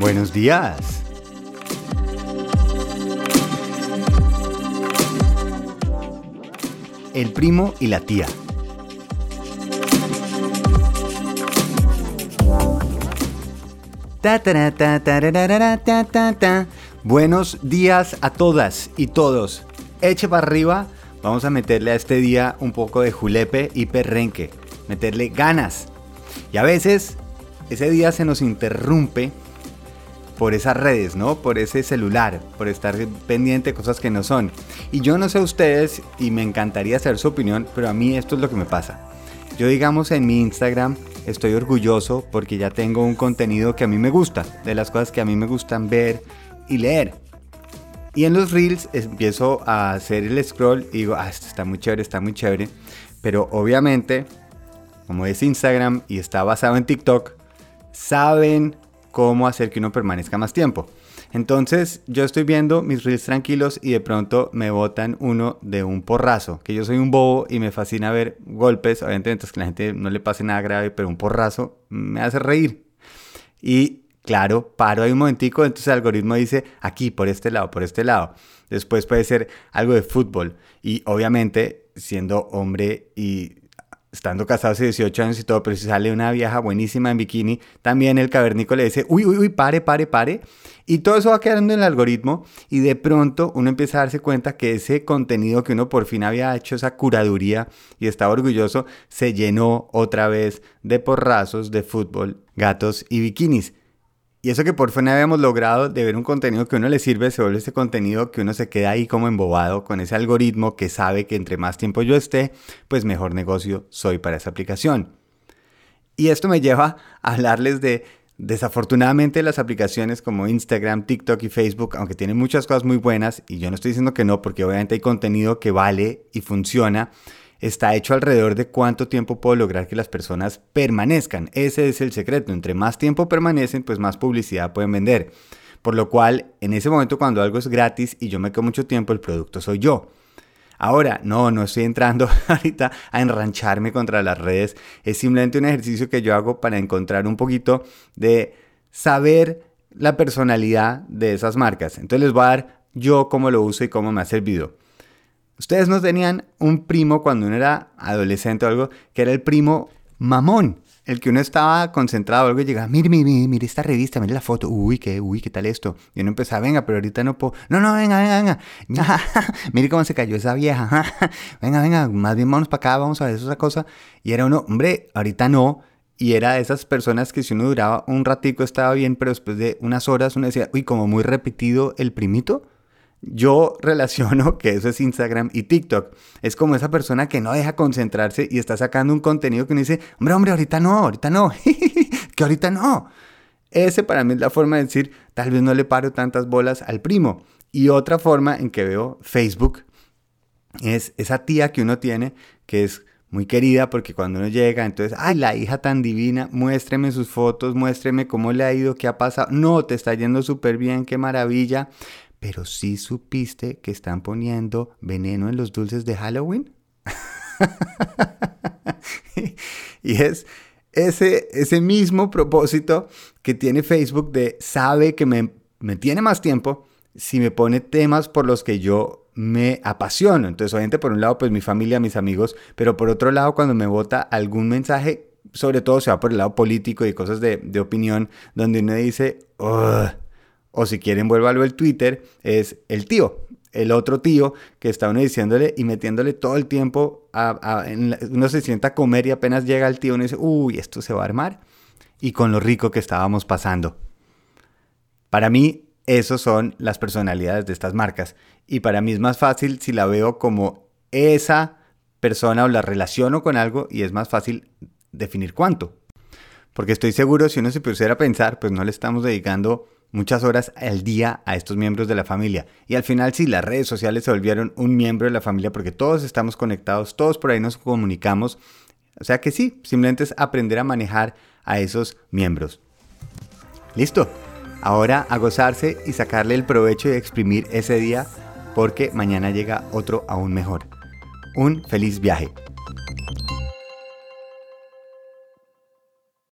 Buenos días. El primo y la tía. Buenos días a todas y todos. Eche para arriba, vamos a meterle a este día un poco de julepe y perrenque, meterle ganas. Y a veces ese día se nos interrumpe por esas redes, ¿no? Por ese celular, por estar pendiente de cosas que no son. Y yo no sé ustedes y me encantaría saber su opinión, pero a mí esto es lo que me pasa. Yo digamos en mi Instagram estoy orgulloso porque ya tengo un contenido que a mí me gusta, de las cosas que a mí me gustan ver y leer. Y en los reels empiezo a hacer el scroll y digo, ah, esto está muy chévere, está muy chévere. Pero obviamente, como es Instagram y está basado en TikTok, saben cómo hacer que uno permanezca más tiempo. Entonces yo estoy viendo mis reels tranquilos y de pronto me botan uno de un porrazo, que yo soy un bobo y me fascina ver golpes, obviamente entonces que la gente no le pase nada grave, pero un porrazo me hace reír. Y claro, paro ahí un momentico, entonces el algoritmo dice aquí, por este lado, por este lado. Después puede ser algo de fútbol y obviamente siendo hombre y estando casado hace 18 años y todo, pero si sale una vieja buenísima en bikini, también el cavernícola le dice, uy, uy, uy, pare, pare, pare. Y todo eso va quedando en el algoritmo y de pronto uno empieza a darse cuenta que ese contenido que uno por fin había hecho, esa curaduría y estaba orgulloso, se llenó otra vez de porrazos de fútbol, gatos y bikinis. Y eso que por fin habíamos logrado de ver un contenido que a uno le sirve, se vuelve ese contenido que uno se queda ahí como embobado con ese algoritmo que sabe que entre más tiempo yo esté, pues mejor negocio soy para esa aplicación. Y esto me lleva a hablarles de, desafortunadamente, las aplicaciones como Instagram, TikTok y Facebook, aunque tienen muchas cosas muy buenas, y yo no estoy diciendo que no, porque obviamente hay contenido que vale y funciona, está hecho alrededor de cuánto tiempo puedo lograr que las personas permanezcan. Ese es el secreto. Entre más tiempo permanecen, pues más publicidad pueden vender. Por lo cual, en ese momento cuando algo es gratis y yo me quedo mucho tiempo, el producto soy yo. Ahora, no, no estoy entrando ahorita a enrancharme contra las redes. Es simplemente un ejercicio que yo hago para encontrar un poquito de saber la personalidad de esas marcas. Entonces les voy a dar yo cómo lo uso y cómo me ha servido. Ustedes no tenían un primo cuando uno era adolescente o algo, que era el primo mamón. El que uno estaba concentrado o algo y llegaba, mire, mire, mire, esta revista, mire la foto, uy, qué, uy, qué tal esto. Y uno empezaba, venga, pero ahorita no puedo. No, no, venga, venga, venga. mire cómo se cayó esa vieja. venga, venga, más bien vamos para acá, vamos a ver esa cosa. Y era uno, hombre, ahorita no. Y era de esas personas que si uno duraba un ratico estaba bien, pero después de unas horas uno decía, uy, como muy repetido el primito. Yo relaciono que eso es Instagram y TikTok. Es como esa persona que no deja concentrarse y está sacando un contenido que uno dice, hombre, hombre, ahorita no, ahorita no, que ahorita no. Ese para mí es la forma de decir, tal vez no le paro tantas bolas al primo. Y otra forma en que veo Facebook es esa tía que uno tiene que es muy querida porque cuando uno llega, entonces, ay, la hija tan divina, muéstreme sus fotos, muéstreme cómo le ha ido, qué ha pasado. No, te está yendo súper bien, qué maravilla pero sí supiste que están poniendo veneno en los dulces de Halloween. y es ese, ese mismo propósito que tiene Facebook de sabe que me, me tiene más tiempo si me pone temas por los que yo me apasiono. Entonces, obviamente, por un lado, pues mi familia, mis amigos, pero por otro lado, cuando me vota algún mensaje, sobre todo se va por el lado político y cosas de, de opinión, donde uno dice, o si quieren, vuélvalo el Twitter, es el tío, el otro tío que está uno diciéndole y metiéndole todo el tiempo, a, uno se sienta a comer y apenas llega el tío, uno dice, uy, esto se va a armar. Y con lo rico que estábamos pasando. Para mí, esos son las personalidades de estas marcas. Y para mí es más fácil si la veo como esa persona o la relaciono con algo y es más fácil definir cuánto. Porque estoy seguro, si uno se pusiera a pensar, pues no le estamos dedicando muchas horas al día a estos miembros de la familia. Y al final sí, las redes sociales se volvieron un miembro de la familia porque todos estamos conectados, todos por ahí nos comunicamos. O sea que sí, simplemente es aprender a manejar a esos miembros. Listo. Ahora a gozarse y sacarle el provecho y exprimir ese día porque mañana llega otro aún mejor. Un feliz viaje.